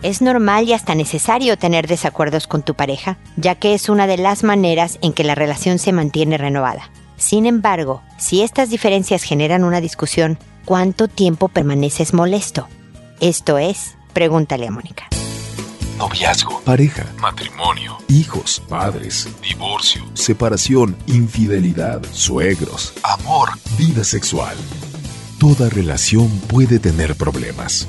Es normal y hasta necesario tener desacuerdos con tu pareja, ya que es una de las maneras en que la relación se mantiene renovada. Sin embargo, si estas diferencias generan una discusión, ¿cuánto tiempo permaneces molesto? Esto es, pregúntale a Mónica. Noviazgo, pareja, matrimonio, hijos, padres, divorcio, separación, infidelidad, suegros, amor, vida sexual. Toda relación puede tener problemas,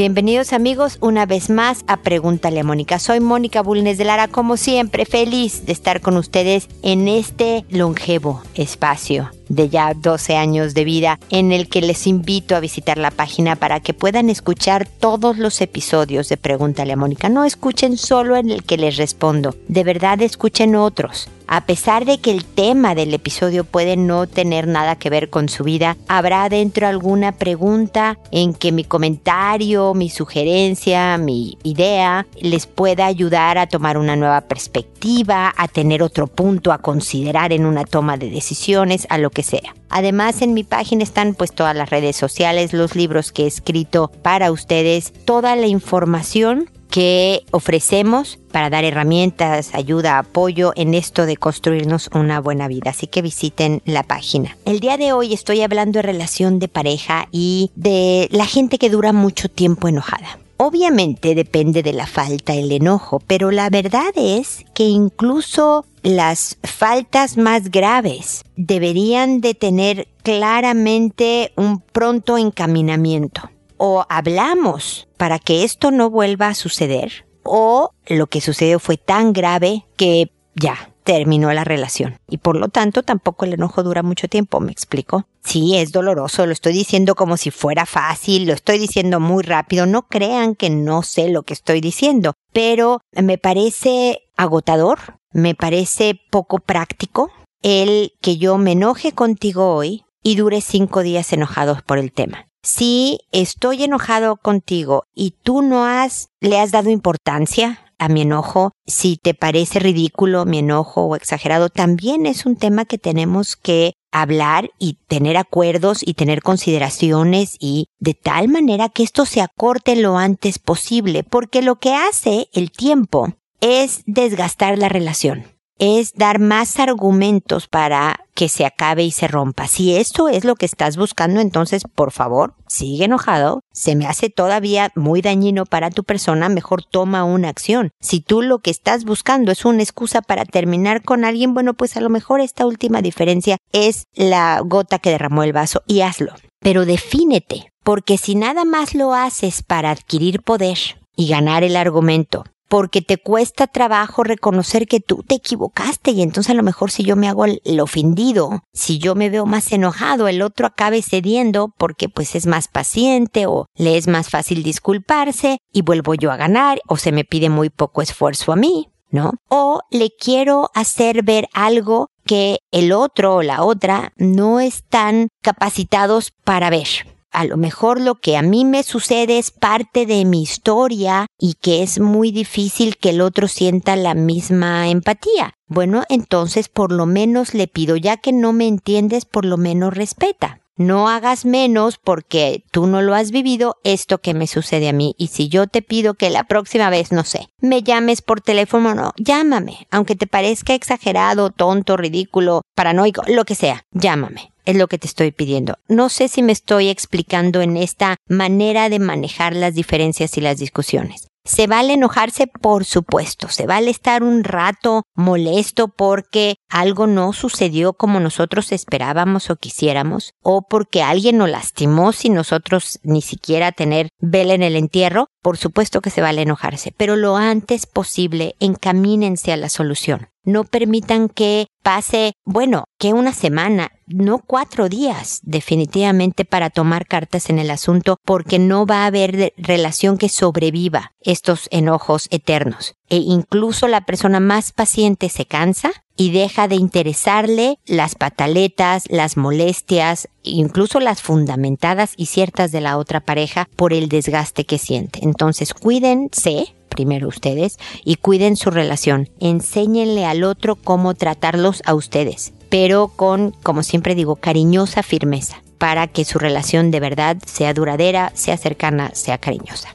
Bienvenidos amigos una vez más a Pregúntale a Mónica. Soy Mónica Bulnes de Lara, como siempre, feliz de estar con ustedes en este longevo espacio de ya 12 años de vida en el que les invito a visitar la página para que puedan escuchar todos los episodios de Pregúntale a Mónica. No escuchen solo en el que les respondo, de verdad escuchen otros. A pesar de que el tema del episodio puede no tener nada que ver con su vida, habrá dentro alguna pregunta en que mi comentario, mi sugerencia, mi idea les pueda ayudar a tomar una nueva perspectiva, a tener otro punto a considerar en una toma de decisiones, a lo que sea. Además, en mi página están pues todas las redes sociales, los libros que he escrito para ustedes, toda la información que ofrecemos para dar herramientas, ayuda, apoyo en esto de construirnos una buena vida. Así que visiten la página. El día de hoy estoy hablando de relación de pareja y de la gente que dura mucho tiempo enojada. Obviamente depende de la falta el enojo, pero la verdad es que incluso las faltas más graves deberían de tener claramente un pronto encaminamiento. O hablamos para que esto no vuelva a suceder o lo que sucedió fue tan grave que ya terminó la relación y por lo tanto tampoco el enojo dura mucho tiempo, ¿me explico? Sí, es doloroso, lo estoy diciendo como si fuera fácil, lo estoy diciendo muy rápido, no crean que no sé lo que estoy diciendo, pero me parece agotador, me parece poco práctico el que yo me enoje contigo hoy y dure cinco días enojados por el tema. Si estoy enojado contigo y tú no has, le has dado importancia a mi enojo, si te parece ridículo mi enojo o exagerado, también es un tema que tenemos que hablar y tener acuerdos y tener consideraciones y de tal manera que esto se acorte lo antes posible, porque lo que hace el tiempo es desgastar la relación es dar más argumentos para que se acabe y se rompa. Si esto es lo que estás buscando, entonces, por favor, sigue enojado. Se me hace todavía muy dañino para tu persona, mejor toma una acción. Si tú lo que estás buscando es una excusa para terminar con alguien, bueno, pues a lo mejor esta última diferencia es la gota que derramó el vaso y hazlo. Pero defínete, porque si nada más lo haces para adquirir poder y ganar el argumento, porque te cuesta trabajo reconocer que tú te equivocaste y entonces a lo mejor si yo me hago el, ofendido, si yo me veo más enojado, el otro acabe cediendo porque pues es más paciente o le es más fácil disculparse y vuelvo yo a ganar o se me pide muy poco esfuerzo a mí, ¿no? O le quiero hacer ver algo que el otro o la otra no están capacitados para ver a lo mejor lo que a mí me sucede es parte de mi historia y que es muy difícil que el otro sienta la misma empatía. Bueno, entonces por lo menos le pido, ya que no me entiendes, por lo menos respeta. No hagas menos porque tú no lo has vivido esto que me sucede a mí. Y si yo te pido que la próxima vez, no sé, me llames por teléfono, no, llámame. Aunque te parezca exagerado, tonto, ridículo, paranoico, lo que sea, llámame es lo que te estoy pidiendo. No sé si me estoy explicando en esta manera de manejar las diferencias y las discusiones. Se vale enojarse, por supuesto, se vale estar un rato molesto porque algo no sucedió como nosotros esperábamos o quisiéramos, o porque alguien nos lastimó sin nosotros ni siquiera tener vela en el entierro, por supuesto que se vale enojarse, pero lo antes posible encamínense a la solución. No permitan que pase, bueno, que una semana, no cuatro días, definitivamente para tomar cartas en el asunto, porque no va a haber relación que sobreviva estos enojos eternos. E incluso la persona más paciente se cansa y deja de interesarle las pataletas, las molestias, incluso las fundamentadas y ciertas de la otra pareja por el desgaste que siente. Entonces cuídense primero ustedes y cuiden su relación. Enséñenle al otro cómo tratarlos a ustedes, pero con, como siempre digo, cariñosa firmeza para que su relación de verdad sea duradera, sea cercana, sea cariñosa.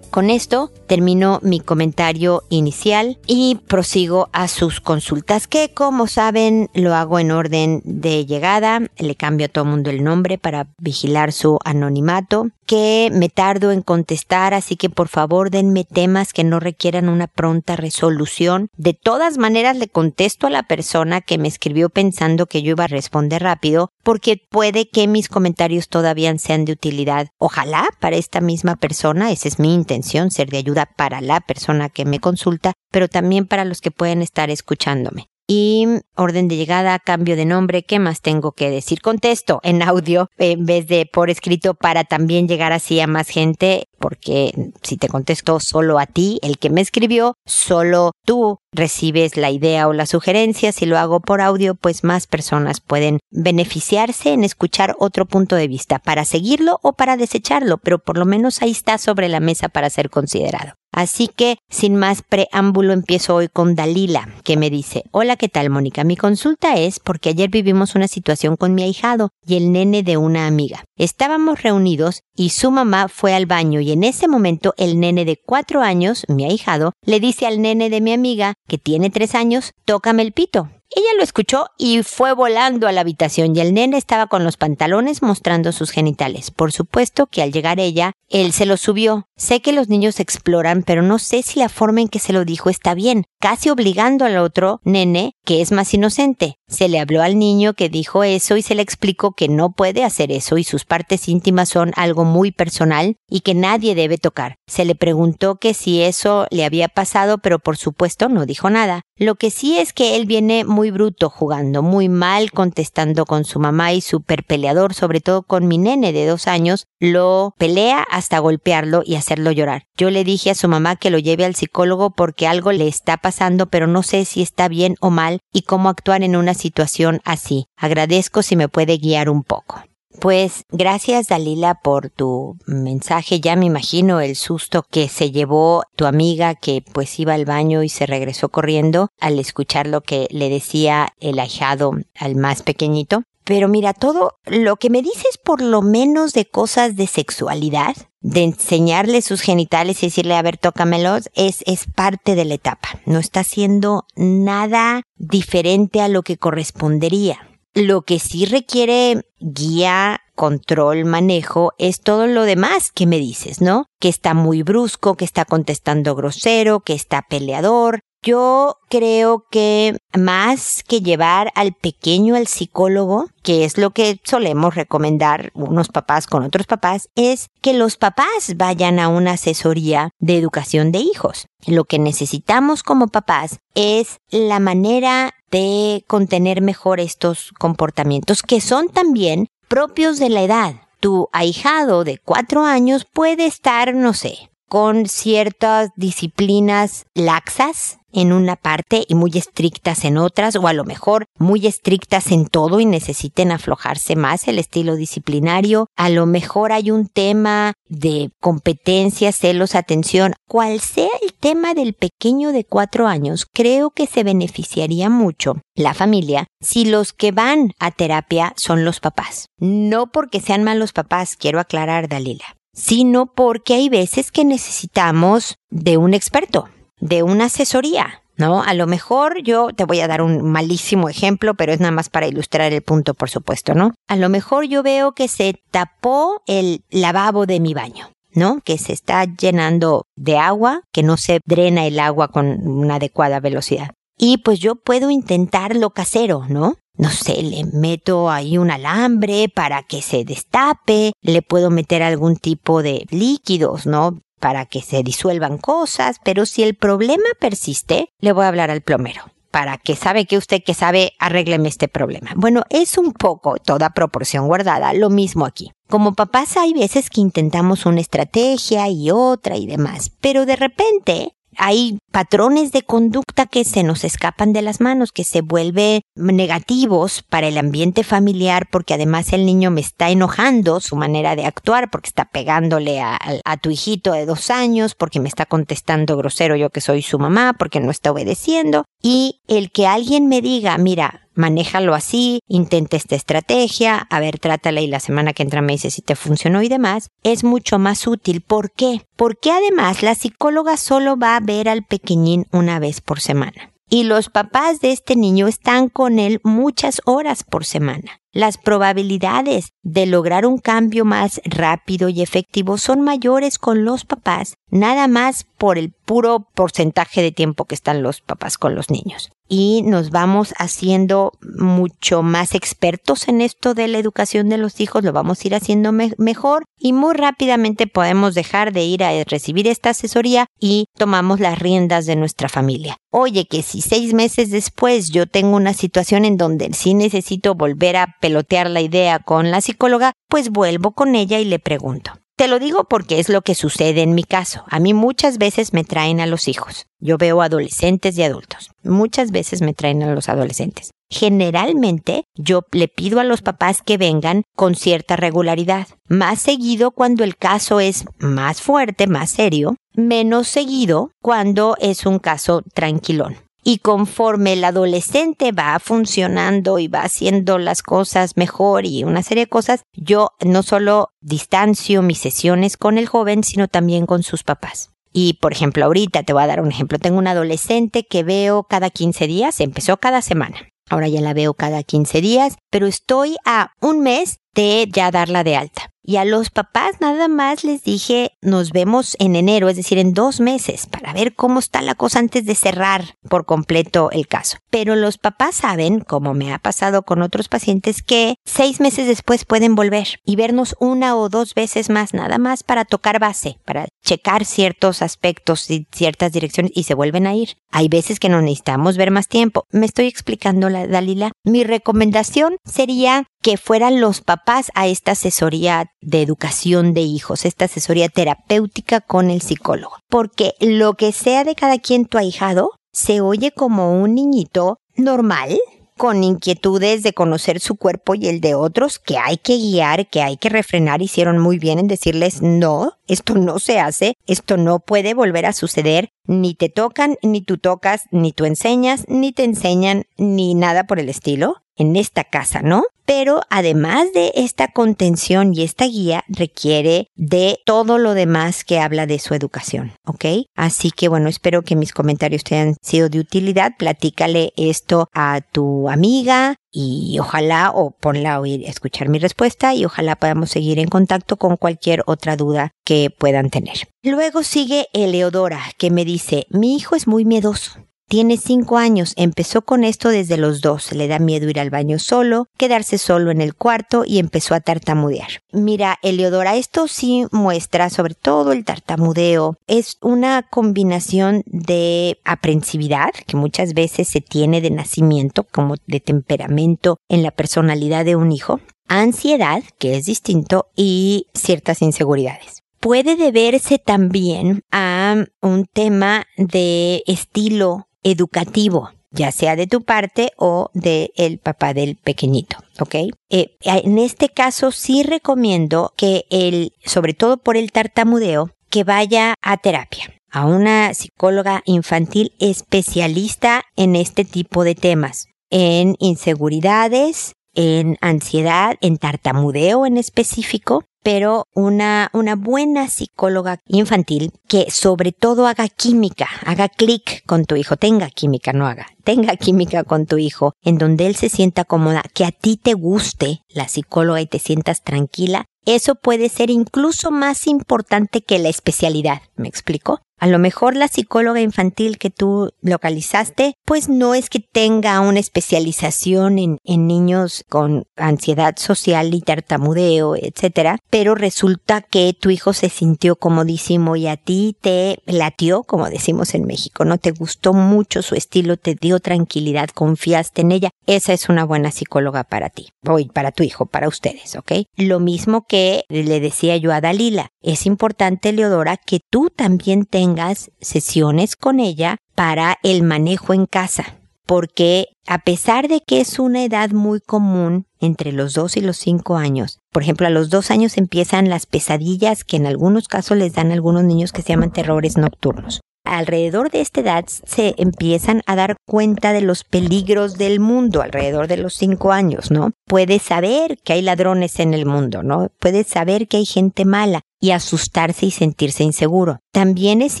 Con esto termino mi comentario inicial y prosigo a sus consultas que como saben lo hago en orden de llegada, le cambio a todo mundo el nombre para vigilar su anonimato, que me tardo en contestar, así que por favor denme temas que no requieran una pronta resolución. De todas maneras le contesto a la persona que me escribió pensando que yo iba a responder rápido, porque puede que mis comentarios todavía sean de utilidad. Ojalá para esta misma persona, esa es mi intención, ser de ayuda para la persona que me consulta, pero también para los que pueden estar escuchándome y orden de llegada, cambio de nombre, ¿qué más tengo que decir? Contesto en audio en vez de por escrito para también llegar así a más gente, porque si te contesto solo a ti, el que me escribió, solo tú recibes la idea o la sugerencia. Si lo hago por audio, pues más personas pueden beneficiarse en escuchar otro punto de vista para seguirlo o para desecharlo, pero por lo menos ahí está sobre la mesa para ser considerado. Así que, sin más preámbulo, empiezo hoy con Dalila, que me dice, hola, ¿qué tal, Mónica? Mi consulta es porque ayer vivimos una situación con mi ahijado y el nene de una amiga. Estábamos reunidos y su mamá fue al baño en ese momento el nene de cuatro años, mi ahijado, le dice al nene de mi amiga, que tiene tres años, tócame el pito. Ella lo escuchó y fue volando a la habitación y el nene estaba con los pantalones mostrando sus genitales. Por supuesto que al llegar ella, él se lo subió. Sé que los niños exploran, pero no sé si la forma en que se lo dijo está bien, casi obligando al otro nene, que es más inocente. Se le habló al niño que dijo eso y se le explicó que no puede hacer eso y sus partes íntimas son algo muy personal y que nadie debe tocar. Se le preguntó que si eso le había pasado, pero por supuesto no dijo nada. Lo que sí es que él viene bruto jugando, muy mal contestando con su mamá y super peleador, sobre todo con mi nene de dos años, lo pelea hasta golpearlo y hacerlo llorar. Yo le dije a su mamá que lo lleve al psicólogo porque algo le está pasando, pero no sé si está bien o mal y cómo actuar en una situación así. Agradezco si me puede guiar un poco. Pues gracias Dalila por tu mensaje. Ya me imagino el susto que se llevó tu amiga que pues iba al baño y se regresó corriendo al escuchar lo que le decía el ahijado al más pequeñito. Pero mira, todo lo que me dices por lo menos de cosas de sexualidad, de enseñarle sus genitales y decirle, a ver, tócamelos, es, es parte de la etapa. No está haciendo nada diferente a lo que correspondería. Lo que sí requiere guía, control, manejo, es todo lo demás que me dices, ¿no? Que está muy brusco, que está contestando grosero, que está peleador, yo creo que más que llevar al pequeño al psicólogo, que es lo que solemos recomendar unos papás con otros papás, es que los papás vayan a una asesoría de educación de hijos. Lo que necesitamos como papás es la manera de contener mejor estos comportamientos que son también propios de la edad. Tu ahijado de cuatro años puede estar, no sé, con ciertas disciplinas laxas en una parte y muy estrictas en otras, o a lo mejor muy estrictas en todo y necesiten aflojarse más el estilo disciplinario. A lo mejor hay un tema de competencia, celos, atención. Cual sea el tema del pequeño de cuatro años, creo que se beneficiaría mucho la familia si los que van a terapia son los papás. No porque sean malos papás, quiero aclarar, Dalila sino porque hay veces que necesitamos de un experto, de una asesoría, ¿no? A lo mejor yo te voy a dar un malísimo ejemplo, pero es nada más para ilustrar el punto, por supuesto, ¿no? A lo mejor yo veo que se tapó el lavabo de mi baño. ¿no? Que se está llenando de agua, que no se drena el agua con una adecuada velocidad. Y pues yo puedo intentar lo casero, ¿no? no sé, le meto ahí un alambre para que se destape, le puedo meter algún tipo de líquidos, ¿no? Para que se disuelvan cosas, pero si el problema persiste, le voy a hablar al plomero para que sabe que usted que sabe, arrégleme este problema. Bueno, es un poco toda proporción guardada, lo mismo aquí. Como papás hay veces que intentamos una estrategia y otra y demás, pero de repente hay patrones de conducta que se nos escapan de las manos, que se vuelven negativos para el ambiente familiar, porque además el niño me está enojando su manera de actuar, porque está pegándole a, a tu hijito de dos años, porque me está contestando grosero yo que soy su mamá, porque no está obedeciendo. Y el que alguien me diga, mira, manéjalo así, intenta esta estrategia, a ver, trátala y la semana que entra me dice si te funcionó y demás, es mucho más útil. ¿Por qué? Porque además la psicóloga solo va a ver al pequeñín una vez por semana. Y los papás de este niño están con él muchas horas por semana. Las probabilidades de lograr un cambio más rápido y efectivo son mayores con los papás, nada más por el puro porcentaje de tiempo que están los papás con los niños y nos vamos haciendo mucho más expertos en esto de la educación de los hijos, lo vamos a ir haciendo mejor y muy rápidamente podemos dejar de ir a recibir esta asesoría y tomamos las riendas de nuestra familia. Oye, que si seis meses después yo tengo una situación en donde sí necesito volver a pelotear la idea con la psicóloga, pues vuelvo con ella y le pregunto. Te lo digo porque es lo que sucede en mi caso. A mí muchas veces me traen a los hijos. Yo veo adolescentes y adultos. Muchas veces me traen a los adolescentes. Generalmente yo le pido a los papás que vengan con cierta regularidad. Más seguido cuando el caso es más fuerte, más serio. Menos seguido cuando es un caso tranquilón y conforme el adolescente va funcionando y va haciendo las cosas mejor y una serie de cosas, yo no solo distancio mis sesiones con el joven, sino también con sus papás. Y por ejemplo, ahorita te voy a dar un ejemplo. Tengo un adolescente que veo cada 15 días, empezó cada semana. Ahora ya la veo cada 15 días, pero estoy a un mes de ya darla de alta. Y a los papás nada más les dije, nos vemos en enero, es decir, en dos meses, para ver cómo está la cosa antes de cerrar por completo el caso. Pero los papás saben, como me ha pasado con otros pacientes, que seis meses después pueden volver y vernos una o dos veces más, nada más para tocar base, para checar ciertos aspectos y ciertas direcciones y se vuelven a ir. Hay veces que no necesitamos ver más tiempo. Me estoy explicando, la Dalila. Mi recomendación sería que fueran los papás a esta asesoría de educación de hijos, esta asesoría terapéutica con el psicólogo. Porque lo que sea de cada quien tu ahijado, se oye como un niñito normal, con inquietudes de conocer su cuerpo y el de otros, que hay que guiar, que hay que refrenar, hicieron muy bien en decirles no, esto no se hace, esto no puede volver a suceder, ni te tocan, ni tú tocas, ni tú enseñas, ni te enseñan, ni nada por el estilo en esta casa, ¿no? Pero además de esta contención y esta guía requiere de todo lo demás que habla de su educación, ¿ok? Así que bueno, espero que mis comentarios te hayan sido de utilidad. Platícale esto a tu amiga y ojalá o ponla a oír, escuchar mi respuesta y ojalá podamos seguir en contacto con cualquier otra duda que puedan tener. Luego sigue Eleodora que me dice, mi hijo es muy miedoso. Tiene cinco años, empezó con esto desde los dos, le da miedo ir al baño solo, quedarse solo en el cuarto y empezó a tartamudear. Mira, Eleodora, esto sí muestra sobre todo el tartamudeo. Es una combinación de aprensividad, que muchas veces se tiene de nacimiento, como de temperamento en la personalidad de un hijo, ansiedad, que es distinto, y ciertas inseguridades puede deberse también a un tema de estilo educativo, ya sea de tu parte o del el papá del pequeñito, ¿ok? Eh, en este caso sí recomiendo que él, sobre todo por el tartamudeo, que vaya a terapia a una psicóloga infantil especialista en este tipo de temas, en inseguridades, en ansiedad, en tartamudeo en específico, pero una, una buena psicóloga infantil que sobre todo haga química, haga clic con tu hijo, tenga química, no haga, tenga química con tu hijo, en donde él se sienta cómoda, que a ti te guste la psicóloga y te sientas tranquila, eso puede ser incluso más importante que la especialidad. ¿Me explico? A lo mejor la psicóloga infantil que tú localizaste, pues no es que tenga una especialización en, niños con ansiedad social y tartamudeo, etcétera, pero resulta que tu hijo se sintió comodísimo y a ti te latió, como decimos en México, no te gustó mucho su estilo, te dio tranquilidad, confiaste en ella. Esa es una buena psicóloga para ti, o para tu hijo, para ustedes, ¿ok? Lo mismo que le decía yo a Dalila, es importante, Leodora, que tú también tengas tengas sesiones con ella para el manejo en casa. Porque a pesar de que es una edad muy común entre los dos y los cinco años, por ejemplo, a los dos años empiezan las pesadillas que en algunos casos les dan a algunos niños que se llaman terrores nocturnos alrededor de esta edad se empiezan a dar cuenta de los peligros del mundo, alrededor de los cinco años, ¿no? Puede saber que hay ladrones en el mundo, ¿no? Puede saber que hay gente mala y asustarse y sentirse inseguro. También es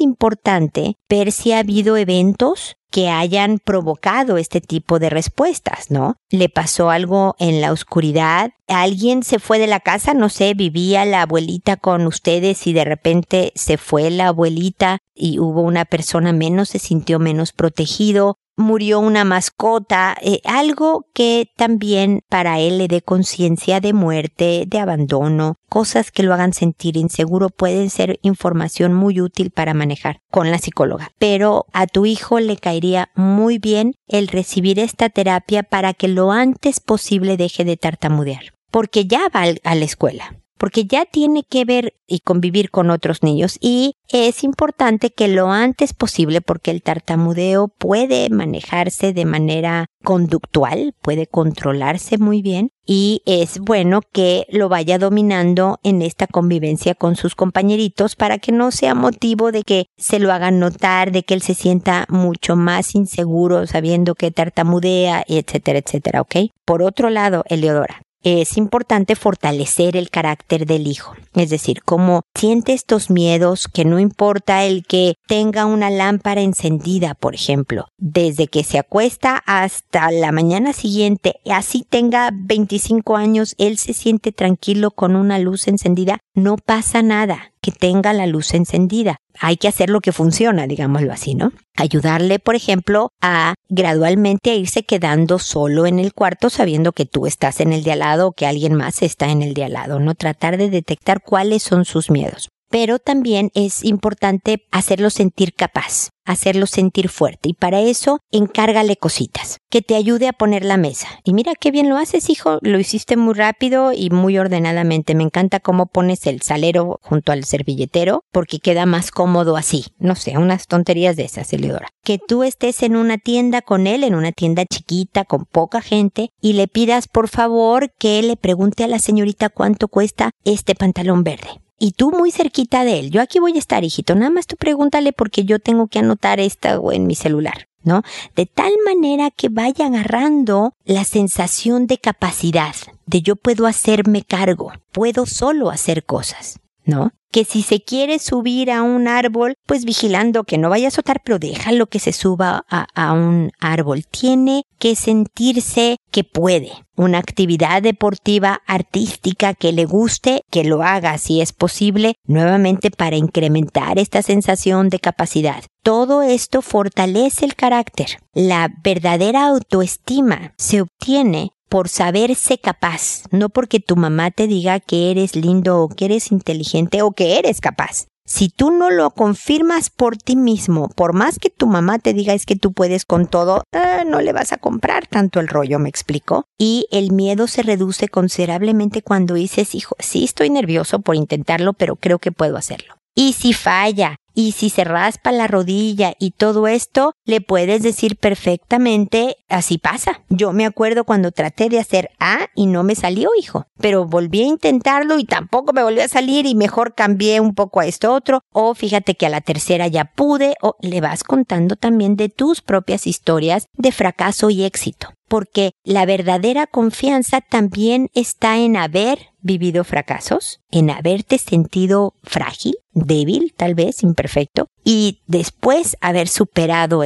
importante ver si ha habido eventos que hayan provocado este tipo de respuestas, ¿no? Le pasó algo en la oscuridad, alguien se fue de la casa, no sé, vivía la abuelita con ustedes y de repente se fue la abuelita y hubo una persona menos, se sintió menos protegido, murió una mascota, eh, algo que también para él le dé conciencia de muerte, de abandono, cosas que lo hagan sentir inseguro pueden ser información muy útil para manejar con la psicóloga. Pero a tu hijo le caería muy bien el recibir esta terapia para que lo antes posible deje de tartamudear, porque ya va a la escuela porque ya tiene que ver y convivir con otros niños y es importante que lo antes posible porque el tartamudeo puede manejarse de manera conductual, puede controlarse muy bien y es bueno que lo vaya dominando en esta convivencia con sus compañeritos para que no sea motivo de que se lo hagan notar, de que él se sienta mucho más inseguro sabiendo que tartamudea, etcétera, etcétera, ¿ok? Por otro lado, Eleodora, es importante fortalecer el carácter del hijo. Es decir, como siente estos miedos, que no importa el que tenga una lámpara encendida, por ejemplo, desde que se acuesta hasta la mañana siguiente, así tenga 25 años, él se siente tranquilo con una luz encendida, no pasa nada que tenga la luz encendida. Hay que hacer lo que funciona, digámoslo así, ¿no? Ayudarle, por ejemplo, a gradualmente irse quedando solo en el cuarto sabiendo que tú estás en el de al lado o que alguien más está en el de al lado, ¿no? Tratar de detectar cuáles son sus miedos pero también es importante hacerlo sentir capaz, hacerlo sentir fuerte y para eso encárgale cositas, que te ayude a poner la mesa. Y mira qué bien lo haces, hijo, lo hiciste muy rápido y muy ordenadamente. Me encanta cómo pones el salero junto al servilletero porque queda más cómodo así. No sé, unas tonterías de esas, Eleodora. Que tú estés en una tienda con él, en una tienda chiquita con poca gente y le pidas por favor que le pregunte a la señorita cuánto cuesta este pantalón verde y tú muy cerquita de él. Yo aquí voy a estar, hijito. Nada más tú pregúntale porque yo tengo que anotar esta en mi celular, ¿no? De tal manera que vaya agarrando la sensación de capacidad, de yo puedo hacerme cargo, puedo solo hacer cosas, ¿no? Que si se quiere subir a un árbol, pues vigilando que no vaya a azotar, pero déjalo que se suba a, a un árbol. Tiene que sentirse que puede. Una actividad deportiva artística que le guste, que lo haga si es posible, nuevamente para incrementar esta sensación de capacidad. Todo esto fortalece el carácter. La verdadera autoestima se obtiene por saberse capaz, no porque tu mamá te diga que eres lindo o que eres inteligente o que eres capaz. Si tú no lo confirmas por ti mismo, por más que tu mamá te diga es que tú puedes con todo, ah, no le vas a comprar tanto el rollo, me explico. Y el miedo se reduce considerablemente cuando dices, hijo, sí estoy nervioso por intentarlo, pero creo que puedo hacerlo. Y si falla, y si se raspa la rodilla y todo esto, le puedes decir perfectamente, así pasa. Yo me acuerdo cuando traté de hacer A y no me salió, hijo, pero volví a intentarlo y tampoco me volvió a salir y mejor cambié un poco a esto otro, o fíjate que a la tercera ya pude, o le vas contando también de tus propias historias de fracaso y éxito porque la verdadera confianza también está en haber vivido fracasos, en haberte sentido frágil, débil, tal vez, imperfecto, y después haber superado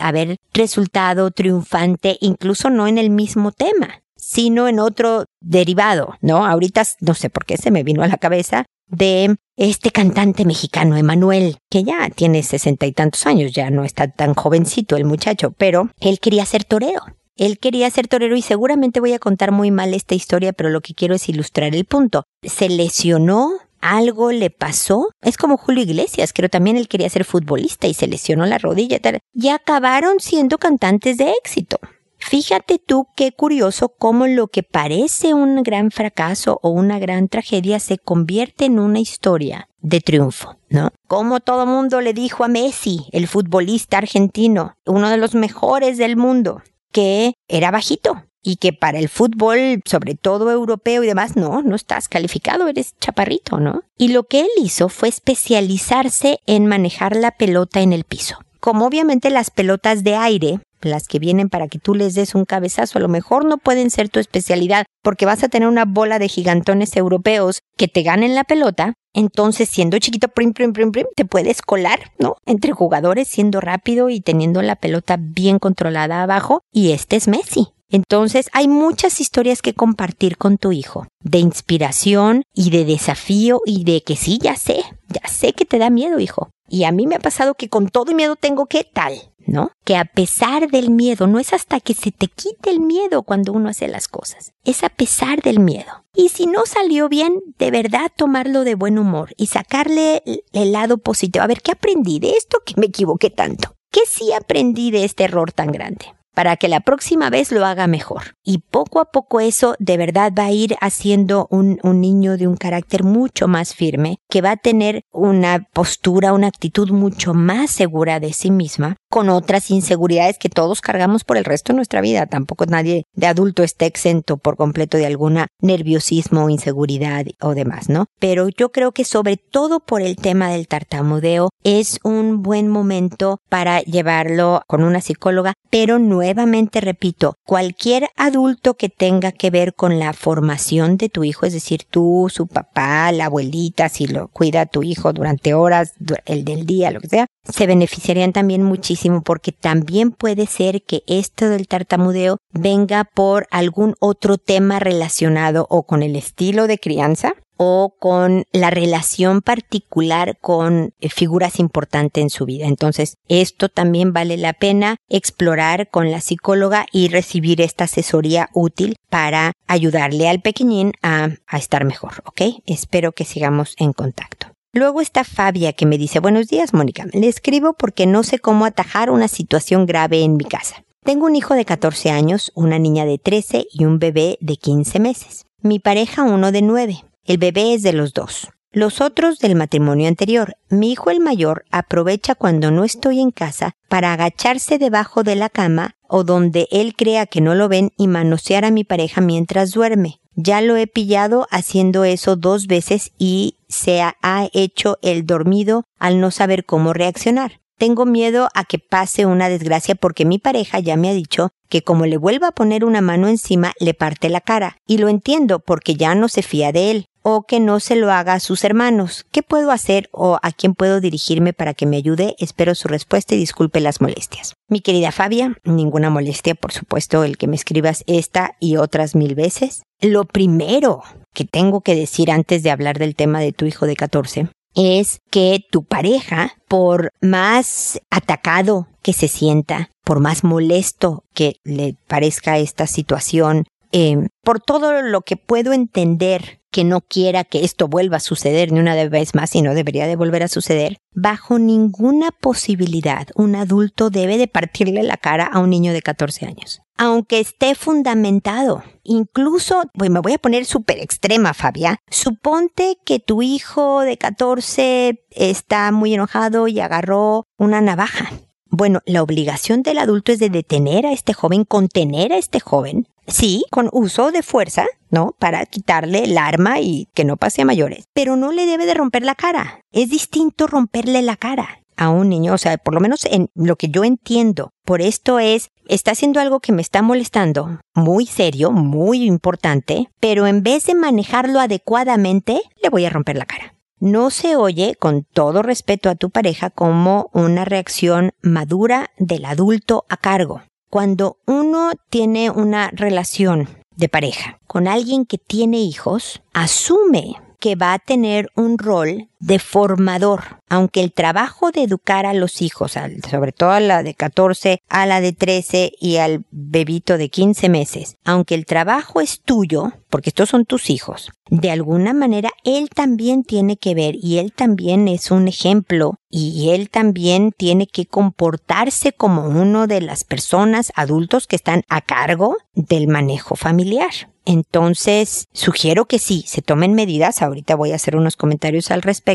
haber resultado triunfante, incluso no en el mismo tema, sino en otro derivado, ¿no? Ahorita no sé por qué se me vino a la cabeza de este cantante mexicano, Emanuel, que ya tiene sesenta y tantos años, ya no está tan jovencito el muchacho, pero él quería ser torero él quería ser torero y seguramente voy a contar muy mal esta historia, pero lo que quiero es ilustrar el punto. Se lesionó, algo le pasó. Es como Julio Iglesias, creo también él quería ser futbolista y se lesionó la rodilla y acabaron siendo cantantes de éxito. Fíjate tú qué curioso cómo lo que parece un gran fracaso o una gran tragedia se convierte en una historia de triunfo, ¿no? Como todo mundo le dijo a Messi, el futbolista argentino, uno de los mejores del mundo, que era bajito y que para el fútbol, sobre todo europeo y demás, no, no estás calificado, eres chaparrito, ¿no? Y lo que él hizo fue especializarse en manejar la pelota en el piso. Como obviamente las pelotas de aire las que vienen para que tú les des un cabezazo, a lo mejor no pueden ser tu especialidad porque vas a tener una bola de gigantones europeos que te ganen la pelota, entonces siendo chiquito, prim, prim, prim, prim, te puedes colar, ¿no? Entre jugadores siendo rápido y teniendo la pelota bien controlada abajo y este es Messi. Entonces hay muchas historias que compartir con tu hijo, de inspiración y de desafío y de que sí, ya sé, ya sé que te da miedo, hijo. Y a mí me ha pasado que con todo miedo tengo que tal, ¿no? Que a pesar del miedo, no es hasta que se te quite el miedo cuando uno hace las cosas, es a pesar del miedo. Y si no salió bien, de verdad tomarlo de buen humor y sacarle el lado positivo. A ver, ¿qué aprendí de esto que me equivoqué tanto? ¿Qué sí aprendí de este error tan grande? Para que la próxima vez lo haga mejor. Y poco a poco eso de verdad va a ir haciendo un, un, niño de un carácter mucho más firme, que va a tener una postura, una actitud mucho más segura de sí misma con otras inseguridades que todos cargamos por el resto de nuestra vida. Tampoco nadie de adulto está exento por completo de alguna nerviosismo, inseguridad o demás, ¿no? Pero yo creo que sobre todo por el tema del tartamudeo es un buen momento para llevarlo con una psicóloga, pero nuevamente repito, cualquier adulto que tenga que ver con la formación de tu hijo, es decir, tú, su papá, la abuelita, si lo cuida tu hijo durante horas, el del día, lo que sea, se beneficiarían también muchísimo porque también puede ser que esto del tartamudeo venga por algún otro tema relacionado o con el estilo de crianza o con la relación particular con eh, figuras importantes en su vida. Entonces, esto también vale la pena explorar con la psicóloga y recibir esta asesoría útil para ayudarle al pequeñín a, a estar mejor, ¿ok? Espero que sigamos en contacto. Luego está Fabia que me dice, buenos días Mónica, le escribo porque no sé cómo atajar una situación grave en mi casa. Tengo un hijo de 14 años, una niña de 13 y un bebé de 15 meses. Mi pareja uno de 9. El bebé es de los dos. Los otros del matrimonio anterior. Mi hijo el mayor aprovecha cuando no estoy en casa para agacharse debajo de la cama o donde él crea que no lo ven y manosear a mi pareja mientras duerme. Ya lo he pillado haciendo eso dos veces y se ha hecho el dormido al no saber cómo reaccionar. Tengo miedo a que pase una desgracia porque mi pareja ya me ha dicho que como le vuelva a poner una mano encima le parte la cara. Y lo entiendo porque ya no se fía de él o que no se lo haga a sus hermanos. ¿Qué puedo hacer o a quién puedo dirigirme para que me ayude? Espero su respuesta y disculpe las molestias. Mi querida Fabia, ninguna molestia, por supuesto, el que me escribas esta y otras mil veces. Lo primero que tengo que decir antes de hablar del tema de tu hijo de 14 es que tu pareja, por más atacado que se sienta, por más molesto que le parezca esta situación, eh, por todo lo que puedo entender que no quiera que esto vuelva a suceder ni una vez más y no debería de volver a suceder, bajo ninguna posibilidad un adulto debe de partirle la cara a un niño de 14 años. Aunque esté fundamentado. Incluso, me voy a poner súper extrema, Fabia. Suponte que tu hijo de 14 está muy enojado y agarró una navaja. Bueno, la obligación del adulto es de detener a este joven, contener a este joven, Sí, con uso de fuerza, ¿no? Para quitarle el arma y que no pase a mayores. Pero no le debe de romper la cara. Es distinto romperle la cara a un niño, o sea, por lo menos en lo que yo entiendo. Por esto es, está haciendo algo que me está molestando, muy serio, muy importante, pero en vez de manejarlo adecuadamente, le voy a romper la cara. No se oye, con todo respeto a tu pareja, como una reacción madura del adulto a cargo. Cuando uno tiene una relación de pareja con alguien que tiene hijos, asume que va a tener un rol de formador, aunque el trabajo de educar a los hijos, sobre todo a la de 14, a la de 13 y al bebito de 15 meses, aunque el trabajo es tuyo, porque estos son tus hijos, de alguna manera él también tiene que ver y él también es un ejemplo y él también tiene que comportarse como uno de las personas adultos que están a cargo del manejo familiar. Entonces, sugiero que sí, se tomen medidas, ahorita voy a hacer unos comentarios al respecto,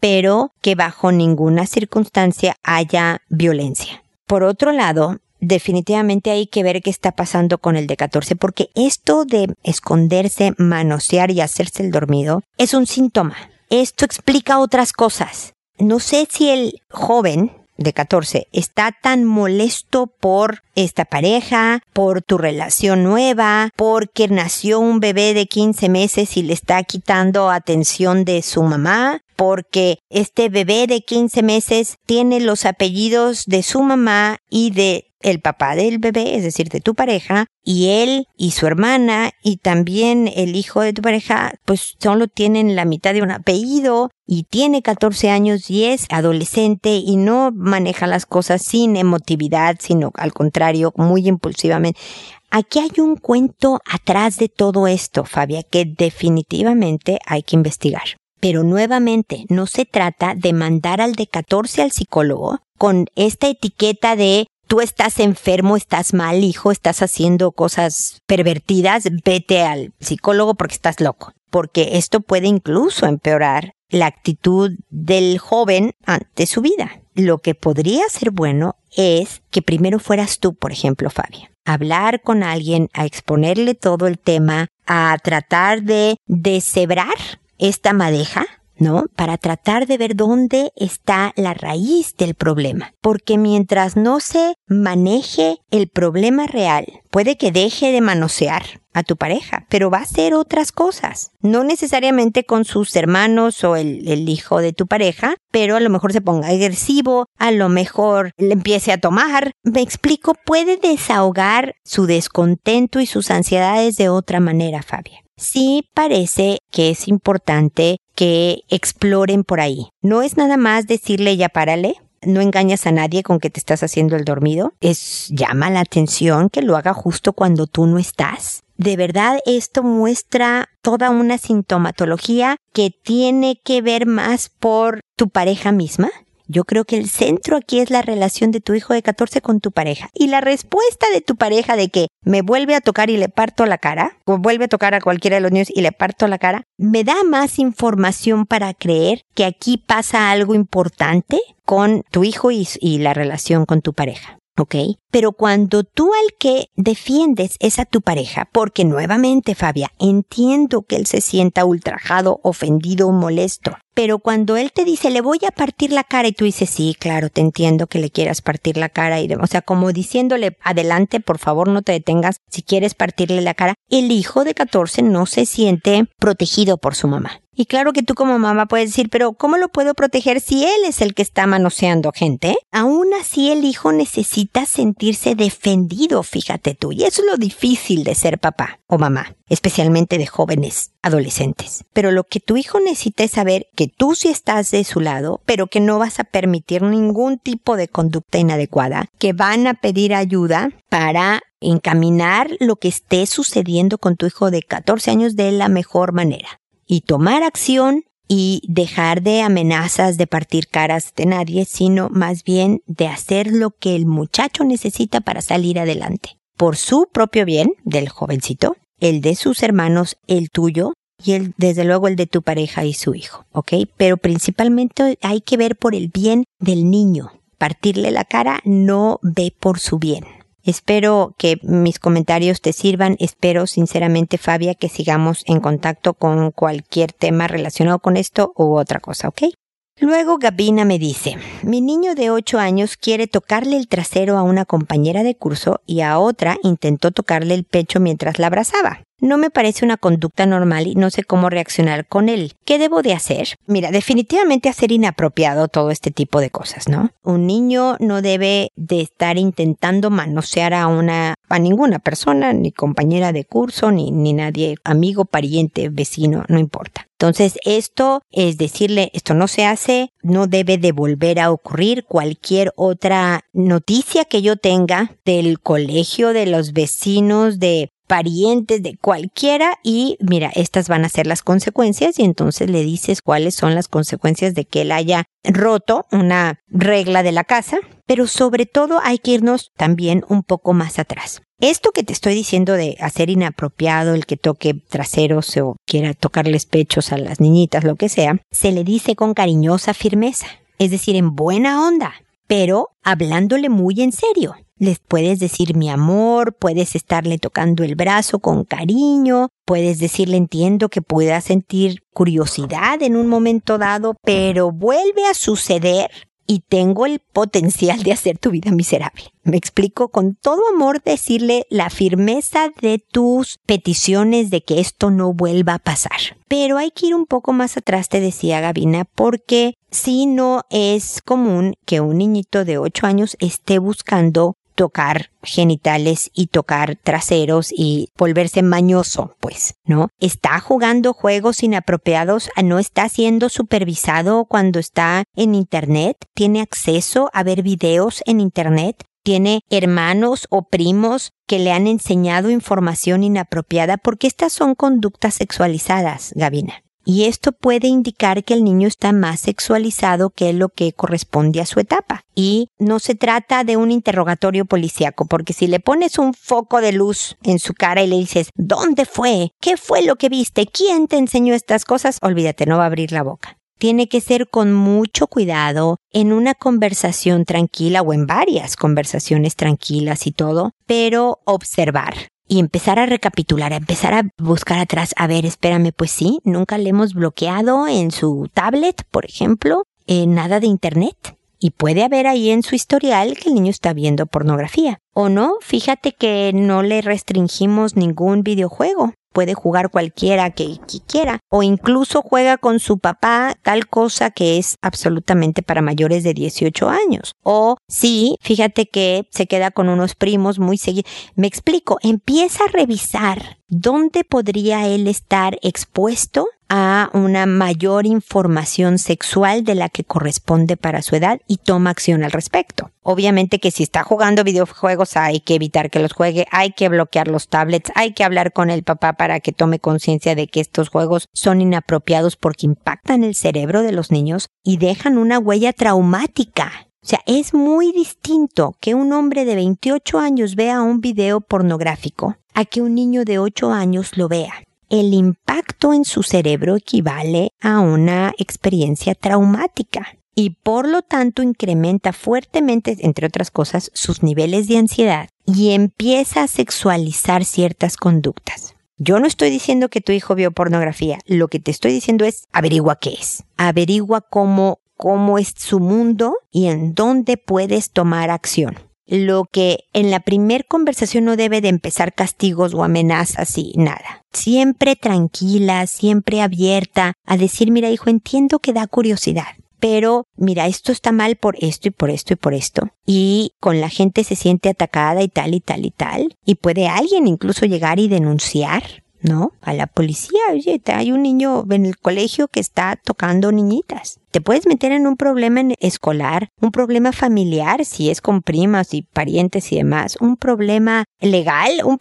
pero que bajo ninguna circunstancia haya violencia. Por otro lado, definitivamente hay que ver qué está pasando con el de 14, porque esto de esconderse, manosear y hacerse el dormido es un síntoma. Esto explica otras cosas. No sé si el joven de 14 está tan molesto por esta pareja, por tu relación nueva, porque nació un bebé de 15 meses y le está quitando atención de su mamá, porque este bebé de 15 meses tiene los apellidos de su mamá y de el papá del bebé, es decir, de tu pareja, y él y su hermana y también el hijo de tu pareja, pues solo tienen la mitad de un apellido y tiene 14 años y es adolescente y no maneja las cosas sin emotividad, sino al contrario, muy impulsivamente. Aquí hay un cuento atrás de todo esto, Fabia, que definitivamente hay que investigar. Pero nuevamente, no se trata de mandar al de 14 al psicólogo con esta etiqueta de tú estás enfermo, estás mal, hijo, estás haciendo cosas pervertidas, vete al psicólogo porque estás loco. Porque esto puede incluso empeorar la actitud del joven ante su vida. Lo que podría ser bueno es que primero fueras tú, por ejemplo, Fabia. Hablar con alguien, a exponerle todo el tema, a tratar de deshebrar esta madeja ¿no? Para tratar de ver dónde está la raíz del problema. Porque mientras no se maneje el problema real, puede que deje de manosear a tu pareja, pero va a hacer otras cosas. No necesariamente con sus hermanos o el, hijo de tu pareja, pero a lo mejor se ponga agresivo, a lo mejor le empiece a tomar. Me explico, puede desahogar su descontento y sus ansiedades de otra manera, Fabia sí parece que es importante que exploren por ahí. No es nada más decirle ya párale, no engañas a nadie con que te estás haciendo el dormido. Es llama la atención que lo haga justo cuando tú no estás. De verdad esto muestra toda una sintomatología que tiene que ver más por tu pareja misma yo creo que el centro aquí es la relación de tu hijo de 14 con tu pareja. Y la respuesta de tu pareja de que me vuelve a tocar y le parto la cara, o vuelve a tocar a cualquiera de los niños y le parto la cara, me da más información para creer que aquí pasa algo importante con tu hijo y, y la relación con tu pareja. ¿Ok? Pero cuando tú al que defiendes es a tu pareja, porque nuevamente, Fabia, entiendo que él se sienta ultrajado, ofendido, molesto, pero cuando él te dice, le voy a partir la cara y tú dices, sí, claro, te entiendo que le quieras partir la cara y, o sea, como diciéndole, adelante, por favor, no te detengas si quieres partirle la cara, el hijo de 14 no se siente protegido por su mamá. Y claro que tú como mamá puedes decir, pero ¿cómo lo puedo proteger si él es el que está manoseando gente? Aún así el hijo necesita sentirse defendido, fíjate tú. Y eso es lo difícil de ser papá o mamá, especialmente de jóvenes adolescentes. Pero lo que tu hijo necesita es saber que tú sí estás de su lado, pero que no vas a permitir ningún tipo de conducta inadecuada, que van a pedir ayuda para encaminar lo que esté sucediendo con tu hijo de 14 años de la mejor manera y tomar acción y dejar de amenazas de partir caras de nadie, sino más bien de hacer lo que el muchacho necesita para salir adelante. Por su propio bien del jovencito, el de sus hermanos, el tuyo y el, desde luego el de tu pareja y su hijo, ¿ok? Pero principalmente hay que ver por el bien del niño. Partirle la cara no ve por su bien. Espero que mis comentarios te sirvan. Espero sinceramente, Fabia, que sigamos en contacto con cualquier tema relacionado con esto u otra cosa, ¿ok? Luego Gabina me dice, mi niño de 8 años quiere tocarle el trasero a una compañera de curso y a otra intentó tocarle el pecho mientras la abrazaba. No me parece una conducta normal y no sé cómo reaccionar con él. ¿Qué debo de hacer? Mira, definitivamente hacer inapropiado todo este tipo de cosas, ¿no? Un niño no debe de estar intentando manosear a una, a ninguna persona, ni compañera de curso, ni, ni nadie, amigo, pariente, vecino, no importa. Entonces, esto es decirle, esto no se hace, no debe de volver a ocurrir cualquier otra noticia que yo tenga del colegio, de los vecinos, de parientes, de cualquiera y mira, estas van a ser las consecuencias y entonces le dices cuáles son las consecuencias de que él haya roto una regla de la casa, pero sobre todo hay que irnos también un poco más atrás. Esto que te estoy diciendo de hacer inapropiado el que toque traseros o quiera tocarles pechos a las niñitas, lo que sea, se le dice con cariñosa firmeza, es decir, en buena onda, pero hablándole muy en serio. Les puedes decir mi amor, puedes estarle tocando el brazo con cariño, puedes decirle entiendo que pueda sentir curiosidad en un momento dado, pero vuelve a suceder y tengo el potencial de hacer tu vida miserable. Me explico con todo amor decirle la firmeza de tus peticiones de que esto no vuelva a pasar. Pero hay que ir un poco más atrás, te decía Gabina, porque si no es común que un niñito de 8 años esté buscando tocar genitales y tocar traseros y volverse mañoso, pues, ¿no? Está jugando juegos inapropiados, no está siendo supervisado cuando está en Internet, tiene acceso a ver videos en Internet, tiene hermanos o primos que le han enseñado información inapropiada, porque estas son conductas sexualizadas, Gabina y esto puede indicar que el niño está más sexualizado que lo que corresponde a su etapa. Y no se trata de un interrogatorio policíaco, porque si le pones un foco de luz en su cara y le dices, ¿dónde fue? ¿Qué fue lo que viste? ¿Quién te enseñó estas cosas? Olvídate, no va a abrir la boca tiene que ser con mucho cuidado en una conversación tranquila o en varias conversaciones tranquilas y todo, pero observar y empezar a recapitular, a empezar a buscar atrás, a ver, espérame, pues sí, nunca le hemos bloqueado en su tablet, por ejemplo, eh, nada de internet. Y puede haber ahí en su historial que el niño está viendo pornografía. O no, fíjate que no le restringimos ningún videojuego puede jugar cualquiera que, quiera o incluso juega con su papá tal cosa que es absolutamente para mayores de 18 años. O sí, fíjate que se queda con unos primos muy seguidos. Me explico, empieza a revisar dónde podría él estar expuesto a una mayor información sexual de la que corresponde para su edad y toma acción al respecto. Obviamente que si está jugando videojuegos hay que evitar que los juegue, hay que bloquear los tablets, hay que hablar con el papá para que tome conciencia de que estos juegos son inapropiados porque impactan el cerebro de los niños y dejan una huella traumática. O sea, es muy distinto que un hombre de 28 años vea un video pornográfico a que un niño de 8 años lo vea. El impacto en su cerebro equivale a una experiencia traumática y por lo tanto incrementa fuertemente, entre otras cosas, sus niveles de ansiedad y empieza a sexualizar ciertas conductas. Yo no estoy diciendo que tu hijo vio pornografía, lo que te estoy diciendo es averigua qué es, averigua cómo, cómo es su mundo y en dónde puedes tomar acción lo que en la primer conversación no debe de empezar castigos o amenazas y nada. Siempre tranquila, siempre abierta a decir, mira hijo, entiendo que da curiosidad, pero mira, esto está mal por esto y por esto y por esto. Y con la gente se siente atacada y tal y tal y tal. Y puede alguien incluso llegar y denunciar ¿no? A la policía, oye, hay un niño en el colegio que está tocando niñitas. Te puedes meter en un problema escolar, un problema familiar, si es con primas y parientes y demás, un problema legal, un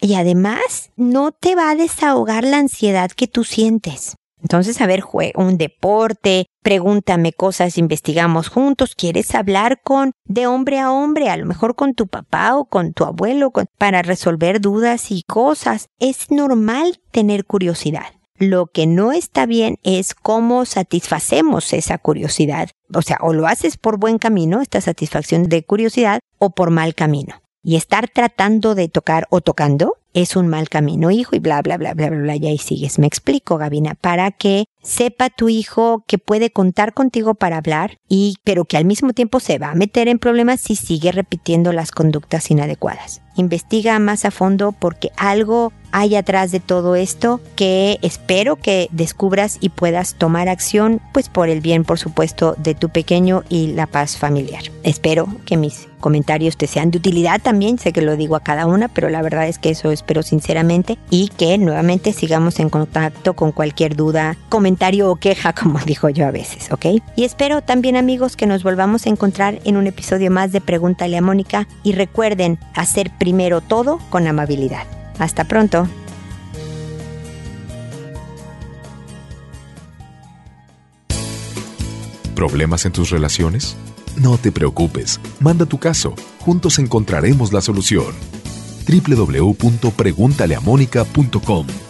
y además no te va a desahogar la ansiedad que tú sientes. Entonces, a ver, un deporte, pregúntame cosas, investigamos juntos, quieres hablar con de hombre a hombre, a lo mejor con tu papá o con tu abuelo, para resolver dudas y cosas. Es normal tener curiosidad. Lo que no está bien es cómo satisfacemos esa curiosidad. O sea, o lo haces por buen camino, esta satisfacción de curiosidad, o por mal camino. Y estar tratando de tocar o tocando es un mal camino, hijo, y bla, bla, bla, bla, bla, bla, y ahí sigues. Me explico, Gabina, para que sepa tu hijo que puede contar contigo para hablar y, pero que al mismo tiempo se va a meter en problemas si sigue repitiendo las conductas inadecuadas. Investiga más a fondo porque algo hay atrás de todo esto que espero que descubras y puedas tomar acción, pues por el bien, por supuesto, de tu pequeño y la paz familiar. Espero que mis comentarios te sean de utilidad también, sé que lo digo a cada una, pero la verdad es que eso espero sinceramente y que nuevamente sigamos en contacto con cualquier duda, comentario comentario o queja, como digo yo a veces, ¿ok? Y espero también amigos que nos volvamos a encontrar en un episodio más de Pregúntale a Mónica y recuerden hacer primero todo con amabilidad. Hasta pronto. ¿Problemas en tus relaciones? No te preocupes, manda tu caso, juntos encontraremos la solución. www.preguntaleamónica.com